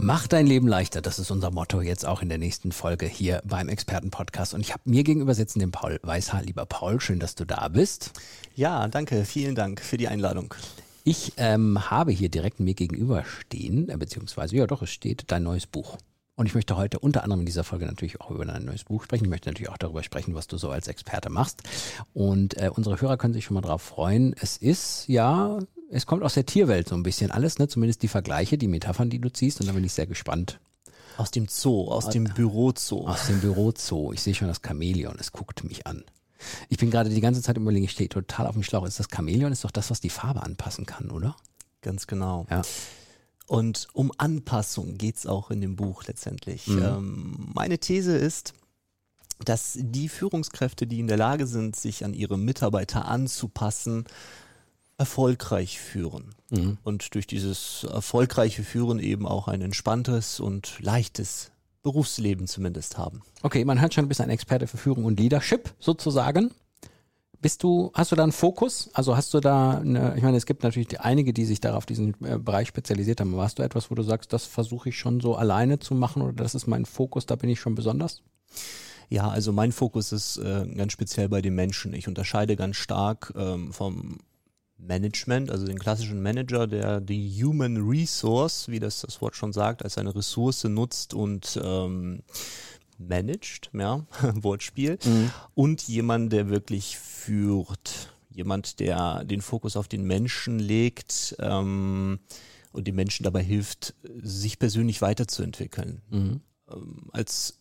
Mach dein Leben leichter, das ist unser Motto jetzt auch in der nächsten Folge hier beim Expertenpodcast. Und ich habe mir gegenüber sitzen den Paul Weißhaar. Lieber Paul, schön, dass du da bist. Ja, danke, vielen Dank für die Einladung. Ich ähm, habe hier direkt mir gegenüber stehen, äh, beziehungsweise, ja doch, es steht dein neues Buch. Und ich möchte heute unter anderem in dieser Folge natürlich auch über dein neues Buch sprechen. Ich möchte natürlich auch darüber sprechen, was du so als Experte machst. Und äh, unsere Hörer können sich schon mal darauf freuen. Es ist ja es kommt aus der Tierwelt so ein bisschen alles, ne? Zumindest die Vergleiche, die Metaphern, die du ziehst. Und da bin ich sehr gespannt. Aus dem Zoo, aus dem Bürozoo. Aus dem Bürozoo. Ich sehe schon das Chamäleon, es guckt mich an. Ich bin gerade die ganze Zeit überlegen, ich stehe total auf dem Schlauch. Ist das Chamäleon ist doch das, was die Farbe anpassen kann, oder? Ganz genau. Ja. Und um Anpassung geht's auch in dem Buch letztendlich. Mhm. Ähm, meine These ist, dass die Führungskräfte, die in der Lage sind, sich an ihre Mitarbeiter anzupassen, erfolgreich führen. Mhm. Und durch dieses erfolgreiche Führen eben auch ein entspanntes und leichtes Berufsleben zumindest haben. Okay, man hört schon, du bist ein Experte für Führung und Leadership sozusagen. Bist du, hast du da einen Fokus? Also hast du da eine, ich meine, es gibt natürlich einige, die sich darauf diesen äh, Bereich spezialisiert haben. Warst du etwas, wo du sagst, das versuche ich schon so alleine zu machen oder das ist mein Fokus, da bin ich schon besonders? Ja, also mein Fokus ist äh, ganz speziell bei den Menschen. Ich unterscheide ganz stark ähm, vom Management, also den klassischen Manager, der die Human Resource, wie das das Wort schon sagt, als eine Ressource nutzt und ähm, managt, ja, Wortspiel, mhm. und jemand, der wirklich führt, jemand, der den Fokus auf den Menschen legt ähm, und den Menschen dabei hilft, sich persönlich weiterzuentwickeln. Mhm. Ähm, als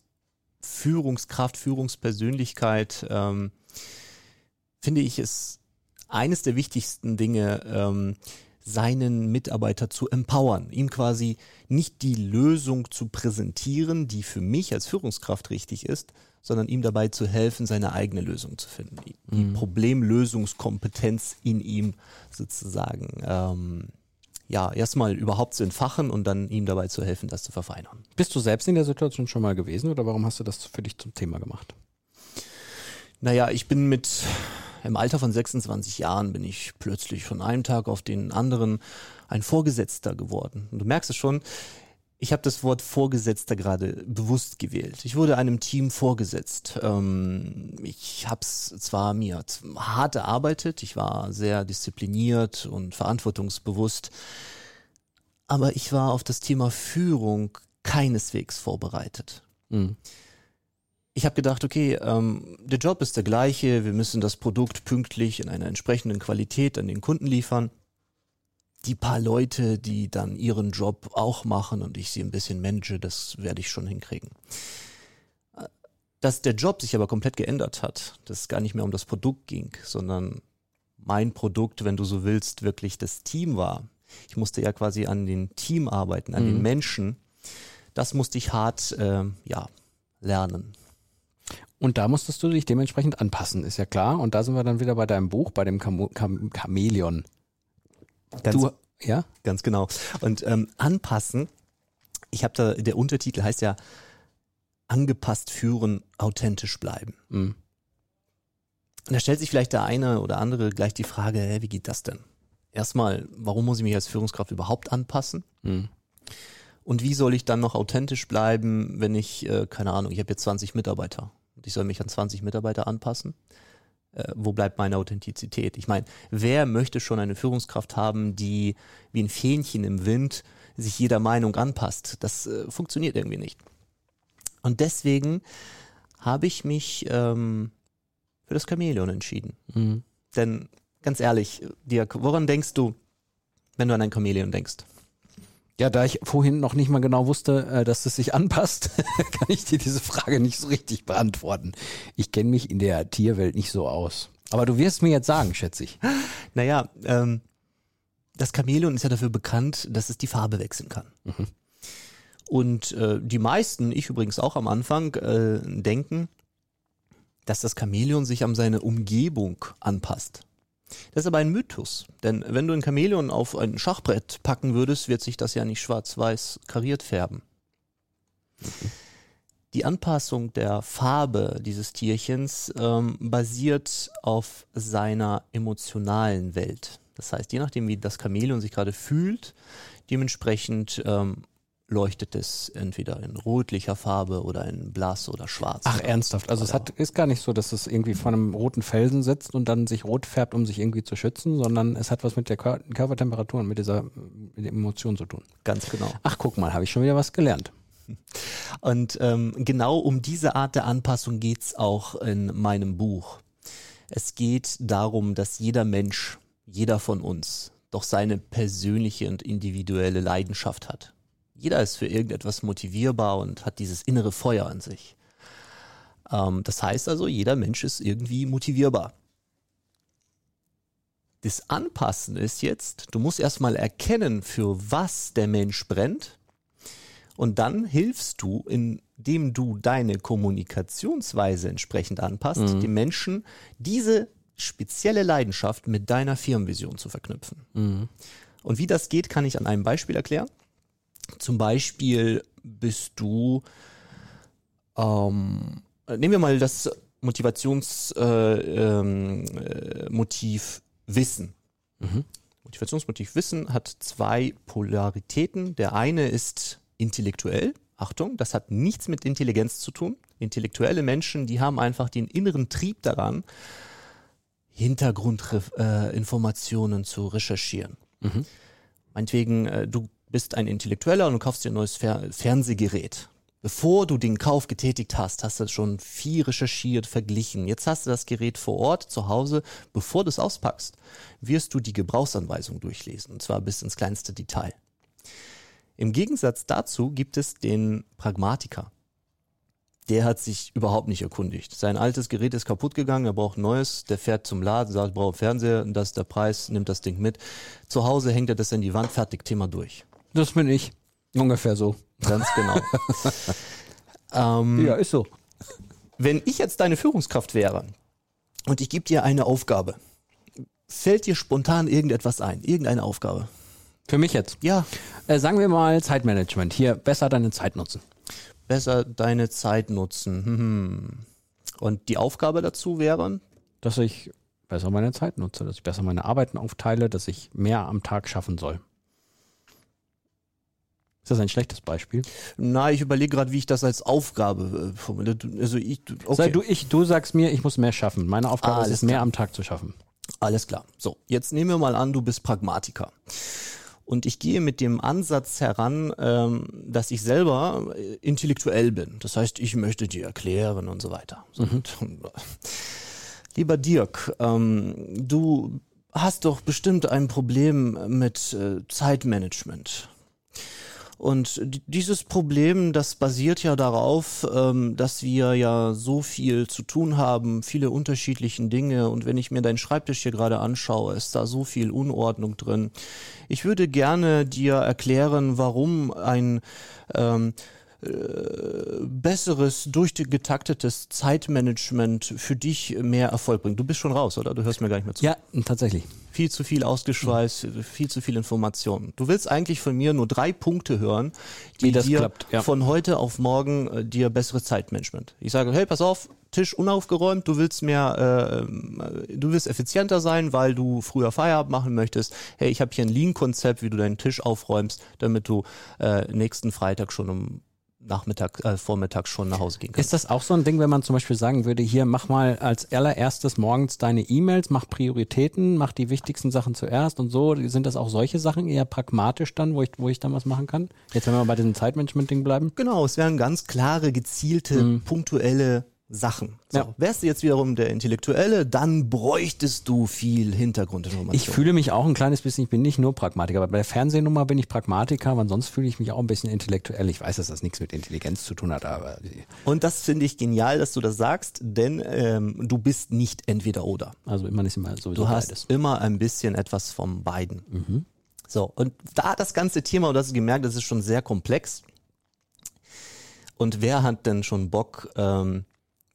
Führungskraft, Führungspersönlichkeit ähm, finde ich es eines der wichtigsten Dinge, ähm, seinen Mitarbeiter zu empowern, ihm quasi nicht die Lösung zu präsentieren, die für mich als Führungskraft richtig ist, sondern ihm dabei zu helfen, seine eigene Lösung zu finden, die mhm. Problemlösungskompetenz in ihm sozusagen ähm, ja erstmal überhaupt zu entfachen und dann ihm dabei zu helfen, das zu verfeinern. Bist du selbst in der Situation schon mal gewesen oder warum hast du das für dich zum Thema gemacht? Naja, ich bin mit im Alter von 26 Jahren bin ich plötzlich von einem Tag auf den anderen ein Vorgesetzter geworden. Und du merkst es schon, ich habe das Wort Vorgesetzter gerade bewusst gewählt. Ich wurde einem Team vorgesetzt. Ähm, ich habe es zwar mir hart erarbeitet, ich war sehr diszipliniert und verantwortungsbewusst, aber ich war auf das Thema Führung keineswegs vorbereitet. Mhm ich habe gedacht, okay, ähm, der Job ist der gleiche, wir müssen das Produkt pünktlich in einer entsprechenden Qualität an den Kunden liefern. Die paar Leute, die dann ihren Job auch machen und ich sie ein bisschen manage, das werde ich schon hinkriegen. Dass der Job sich aber komplett geändert hat, dass es gar nicht mehr um das Produkt ging, sondern mein Produkt, wenn du so willst, wirklich das Team war. Ich musste ja quasi an den Team arbeiten, an mhm. den Menschen. Das musste ich hart, äh, ja, lernen. Und da musstest du dich dementsprechend anpassen, ist ja klar. Und da sind wir dann wieder bei deinem Buch, bei dem Cham Cham Chamäleon. Ganz, du, ja? Ganz genau. Und ähm, anpassen, ich habe da, der Untertitel heißt ja angepasst führen, authentisch bleiben. Mhm. Und da stellt sich vielleicht der eine oder andere gleich die Frage, hä, wie geht das denn? Erstmal, warum muss ich mich als Führungskraft überhaupt anpassen? Mhm. Und wie soll ich dann noch authentisch bleiben, wenn ich, äh, keine Ahnung, ich habe jetzt 20 Mitarbeiter und ich soll mich an 20 Mitarbeiter anpassen? Äh, wo bleibt meine Authentizität? Ich meine, wer möchte schon eine Führungskraft haben, die wie ein Fähnchen im Wind sich jeder Meinung anpasst? Das äh, funktioniert irgendwie nicht. Und deswegen habe ich mich ähm, für das Chamäleon entschieden. Mhm. Denn ganz ehrlich, Dirk, woran denkst du, wenn du an ein Chamäleon denkst? Ja, da ich vorhin noch nicht mal genau wusste, äh, dass es sich anpasst, kann ich dir diese Frage nicht so richtig beantworten. Ich kenne mich in der Tierwelt nicht so aus. Aber du wirst mir jetzt sagen, schätze ich. Naja, ähm, das Chamäleon ist ja dafür bekannt, dass es die Farbe wechseln kann. Mhm. Und äh, die meisten, ich übrigens auch am Anfang, äh, denken, dass das Chamäleon sich an seine Umgebung anpasst. Das ist aber ein Mythos, denn wenn du ein Chamäleon auf ein Schachbrett packen würdest, wird sich das ja nicht schwarz-weiß kariert färben. Die Anpassung der Farbe dieses Tierchens ähm, basiert auf seiner emotionalen Welt. Das heißt, je nachdem, wie das Chamäleon sich gerade fühlt, dementsprechend ähm, leuchtet es entweder in rotlicher Farbe oder in blass oder schwarz. Ach, oder, ernsthaft? Also es hat, ist gar nicht so, dass es irgendwie vor einem roten Felsen sitzt und dann sich rot färbt, um sich irgendwie zu schützen, sondern es hat was mit der Kör Körpertemperatur und mit dieser mit der Emotion zu tun. Ganz genau. Ach, guck mal, habe ich schon wieder was gelernt. Und ähm, genau um diese Art der Anpassung geht's auch in meinem Buch. Es geht darum, dass jeder Mensch, jeder von uns, doch seine persönliche und individuelle Leidenschaft hat. Jeder ist für irgendetwas motivierbar und hat dieses innere Feuer an sich. Ähm, das heißt also, jeder Mensch ist irgendwie motivierbar. Das Anpassen ist jetzt, du musst erstmal erkennen, für was der Mensch brennt. Und dann hilfst du, indem du deine Kommunikationsweise entsprechend anpasst, Mhm. dem Menschen diese spezielle Leidenschaft mit deiner Firmenvision zu verknüpfen. Mhm. Und wie das geht, kann ich an einem Beispiel erklären. Zum Beispiel bist du, ähm, nehmen wir mal das Motivationsmotiv äh, ähm, äh, Wissen. Mhm. Motivationsmotiv Wissen hat zwei Polaritäten. Der eine ist intellektuell. Achtung, das hat nichts mit Intelligenz zu tun. Intellektuelle Menschen, die haben einfach den inneren Trieb daran, Hintergrundinformationen äh, zu recherchieren. Mhm. Meinetwegen, äh, du bist ein Intellektueller und du kaufst dir ein neues Fer Fernsehgerät. Bevor du den Kauf getätigt hast, hast du schon viel recherchiert, verglichen. Jetzt hast du das Gerät vor Ort zu Hause. Bevor du es auspackst, wirst du die Gebrauchsanweisung durchlesen, und zwar bis ins kleinste Detail. Im Gegensatz dazu gibt es den Pragmatiker. Der hat sich überhaupt nicht erkundigt. Sein altes Gerät ist kaputt gegangen, er braucht neues. Der fährt zum Laden, sagt, braucht Fernseher, das ist der Preis, nimmt das Ding mit. Zu Hause hängt er das an die Wand, fertig, Thema durch. Das bin ich. Ungefähr so. Ganz genau. ähm, Ja, ist so. Wenn ich jetzt deine Führungskraft wäre und ich gebe dir eine Aufgabe, fällt dir spontan irgendetwas ein? Irgendeine Aufgabe? Für mich jetzt. Ja, Äh, sagen wir mal Zeitmanagement. Hier, besser deine Zeit nutzen. besser deine Zeit nutzen. Hm. Und die Aufgabe dazu wäre? Dass ich besser meine Zeit nutze, dass ich besser meine Arbeiten aufteile, dass ich mehr am Tag schaffen soll. Ist das ein schlechtes Beispiel? Na, ich überlege gerade, wie ich das als Aufgabe äh, formuliere. Du- Also ich, okay. Sei du, ich, du sagst mir, ich muss mehr schaffen. Meine Aufgabe ist Alles es, mehr am Tag zu schaffen. Alles klar. So, jetzt nehmen wir mal an, du bist Pragmatiker. Und ich gehe mit dem Ansatz heran, ähm, dass ich selber äh, intellektuell bin. Das heißt, ich möchte dir erklären und so weiter. Und, lieber Dirk, ähm, du hast doch bestimmt ein Problem mit äh, Zeitmanagement. Und di- dieses Problem, das basiert ja darauf, ähm, dass wir ja so viel zu tun haben, viele unterschiedlichen Dinge. Und wenn ich mir deinen Schreibtisch hier gerade anschaue, ist da so viel Unordnung drin. Ich würde gerne dir erklären, warum ein ähm, äh, besseres, durchgetaktetes Zeitmanagement für dich mehr Erfolg bringt. Du bist schon raus, oder? Du hörst mir gar nicht mehr zu Ja, tatsächlich. Viel zu viel ausgeschweißt, viel zu viel Information. Du willst eigentlich von mir nur drei Punkte hören, die dir klappt, ja. von heute auf morgen äh, dir besseres Zeitmanagement. Ich sage, hey, pass auf, Tisch unaufgeräumt, du willst mehr, äh, ähm, äh, du willst effizienter sein, weil du früher Feierabend machen möchtest. Hey, ich habe hier ein Lean-Konzept, wie du deinen Tisch aufräumst, damit du äh, nächsten Freitag schon um Nachmittag, äh, Vormittag schon nach Hause gehen kannst. Ist das auch so ein Ding, wenn man zum Beispiel sagen würde, hier mach mal als allererstes morgens deine E-Mails, mach Prioritäten, mach die wichtigsten Sachen zuerst und so. Sind das auch solche Sachen eher pragmatisch dann, wo ich, wo ich dann was machen kann? Jetzt wenn wir bei diesem Zeitmanagement-Ding bleiben. Genau, es wären ganz klare, gezielte, punktuelle Sachen. So, Ja. Wärst du jetzt wiederum der Intellektuelle, dann bräuchtest du viel Hintergrundinformation. Ich fühle mich auch ein kleines bisschen, ich bin nicht nur Pragmatiker, aber bei der Fernsehnummer bin ich Pragmatiker, aber sonst fühle ich mich auch ein bisschen intellektuell. Ich weiß, dass das nichts mit Intelligenz zu tun hat, aber Und das finde ich genial, dass du das sagst, denn ähm, du bist nicht entweder oder. also man ist immer sowieso Du hast beides. immer ein bisschen etwas vom beiden. So, und da das ganze Thema, und das hast du gemerkt, das ist schon sehr komplex. Und wer hat denn schon Bock, ähm,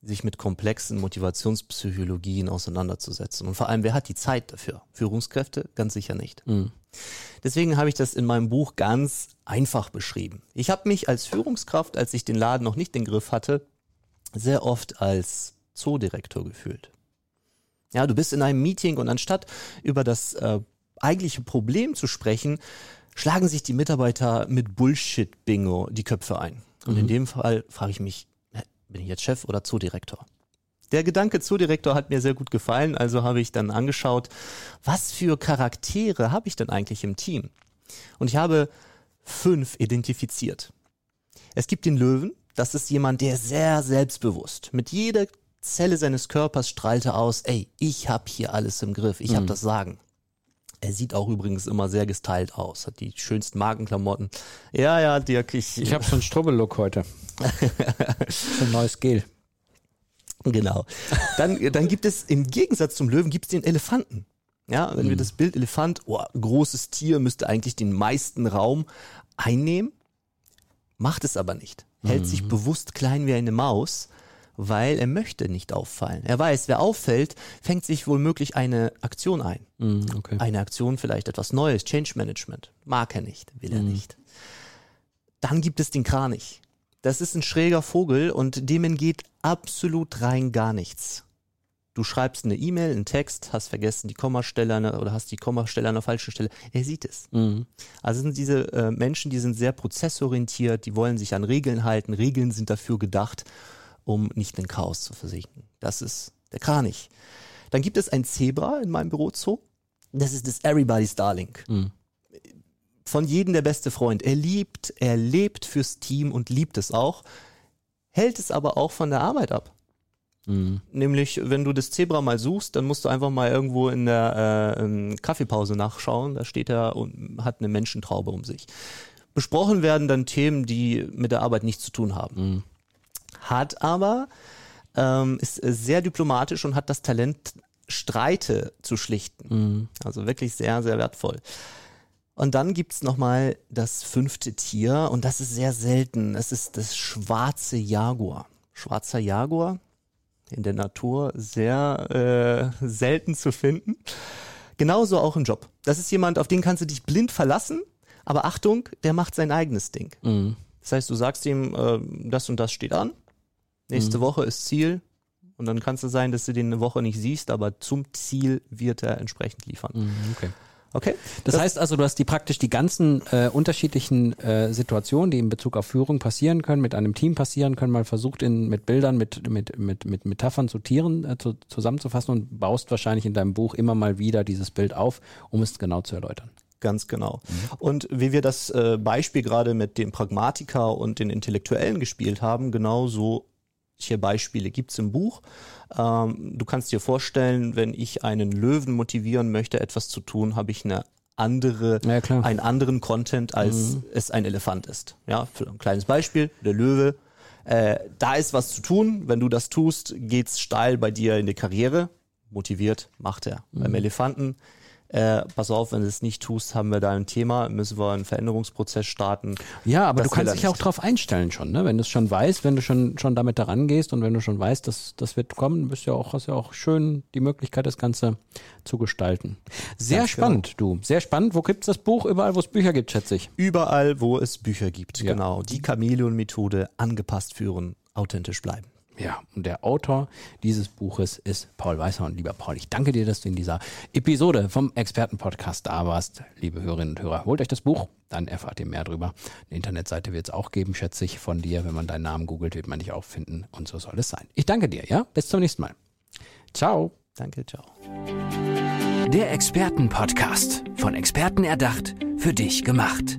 sich mit komplexen Motivationspsychologien auseinanderzusetzen. Und vor allem, wer hat die Zeit dafür? Führungskräfte? Ganz sicher nicht. Mhm. Deswegen habe ich das in meinem Buch ganz einfach beschrieben. Ich habe mich als Führungskraft, als ich den Laden noch nicht in den Griff hatte, sehr oft als Zoodirektor gefühlt. Ja, du bist in einem Meeting und anstatt über das äh, eigentliche Problem zu sprechen, schlagen sich die Mitarbeiter mit Bullshit-Bingo die Köpfe ein. Und in dem Fall frage ich mich, bin ich jetzt Chef oder Zoodirektor? Der Gedanke Zoodirektor hat mir sehr gut gefallen, also habe ich dann angeschaut, was für Charaktere habe ich denn eigentlich im Team? Und ich habe fünf identifiziert. Es gibt den Löwen, das ist jemand, der sehr selbstbewusst, mit jeder Zelle seines Körpers strahlte aus, ey, ich habe hier alles im Griff, ich habe das Sagen. Er sieht auch übrigens immer sehr gestylt aus, hat die schönsten Markenklamotten. Ja, ja, Dirk, ich. Ich habe so einen Strubbellook heute. so ein neues Gel. Genau. Dann, dann gibt es im Gegensatz zum Löwen gibt es den Elefanten. Ja, wenn wir das Bild Elefant, oh, großes Tier müsste eigentlich den meisten Raum einnehmen, macht es aber nicht. Hält sich bewusst klein wie eine Maus, weil er möchte nicht auffallen. Er weiß, wer auffällt, fängt sich womöglich eine Aktion ein. Mhm, okay. Eine Aktion, vielleicht etwas Neues, Change Management. Mag er nicht, will er nicht. Dann gibt es den Kranich. Das ist ein schräger Vogel und dem entgeht absolut rein gar nichts. Du schreibst eine E-Mail, einen Text, hast vergessen die Kommastelle der- oder hast die Kommastelle an der falschen Stelle. Er sieht es. Mhm. Also sind diese äh, Menschen, die sind sehr prozessorientiert, die wollen sich an Regeln halten. Regeln sind dafür gedacht, um nicht in Chaos zu versinken. Das ist der Kranich. Dann gibt es ein Zebra in meinem Büro Zoo. Das ist das Everybody's Darling. Mhm. Von jedem der beste Freund. Er liebt, er lebt fürs Team und liebt es auch, hält es aber auch von der Arbeit ab. Mhm. Nämlich, wenn du das Zebra mal suchst, dann musst du einfach mal irgendwo in der äh, ähm, Kaffeepause nachschauen. Da steht er und hat eine Menschentraube um sich. Besprochen werden dann Themen, die mit der Arbeit nichts zu tun haben. Hat aber, ähm, ist sehr diplomatisch und hat das Talent, Streite zu schlichten. Also wirklich sehr, sehr wertvoll. Und dann gibt's noch nochmal das fünfte Tier und das ist sehr selten. Es ist das schwarze Jaguar. Schwarzer Jaguar, in der Natur sehr äh, selten zu finden. Genauso auch im Job. Das ist jemand, auf den kannst du dich blind verlassen, aber Achtung, der macht sein eigenes Ding. Mhm. Das heißt, du sagst ihm, äh, das und das steht an, nächste Woche ist Ziel und dann kann es sein, dass du den eine Woche nicht siehst, aber zum Ziel wird er entsprechend liefern. Mhm, Okay. Okay? Das, heißt also, du hast die praktisch die ganzen äh, unterschiedlichen äh, Situationen, die in Bezug auf Führung passieren können, mit einem Team passieren können, mal versucht in mit Bildern, mit mit mit mit Metaphern zu Tieren äh, zu, zusammenzufassen und baust wahrscheinlich in deinem Buch immer mal wieder dieses Bild auf, um es genau zu erläutern. Ganz genau. Und wie wir das äh, Beispiel gerade mit dem Pragmatiker und den Intellektuellen gespielt haben, genauso solche Beispiele gibt's im Buch. Ähm, du kannst dir vorstellen, wenn ich einen Löwen motivieren möchte, etwas zu tun, habe ich eine andere, Ja, einen anderen Content, als es ein Elefant ist. Ja, für ein kleines Beispiel, der Löwe. Äh, da ist was zu tun. Wenn du das tust, geht's steil bei dir in die Karriere. Motiviert macht er. Beim Elefanten äh, pass auf, wenn du es nicht tust, haben wir da ein Thema, müssen wir einen Veränderungsprozess starten. Ja, aber Das du kannst dich ja auch drauf einstellen schon, ne? Wenn du es schon weißt, wenn du schon schon damit daran gehst und wenn du schon weißt, dass das wird kommen, bist du ja auch hast ja auch schön die Möglichkeit, das Ganze zu gestalten. Sehr Ganz genau. spannend, du. Sehr spannend. Wo gibt's das Buch? Überall, wo es Bücher gibt, schätze ich. Überall, wo es Bücher gibt, Ja. genau. Die Chamäleon-Methode angepasst führen, authentisch bleiben. Ja, und der Autor dieses Buches ist Paul Weißer. Und lieber Paul, ich danke dir, dass du in dieser Episode vom Expertenpodcast da warst. Liebe Hörerinnen und Hörer, holt euch das Buch, dann erfahrt ihr mehr drüber. Eine Internetseite wird es auch geben, schätze ich, von dir. Wenn man deinen Namen googelt, wird man dich auch finden. Und so soll es sein. Ich danke dir, ja? Bis zum nächsten Mal. Ciao. Danke, ciao. Der Expertenpodcast. Von Experten erdacht, für dich gemacht.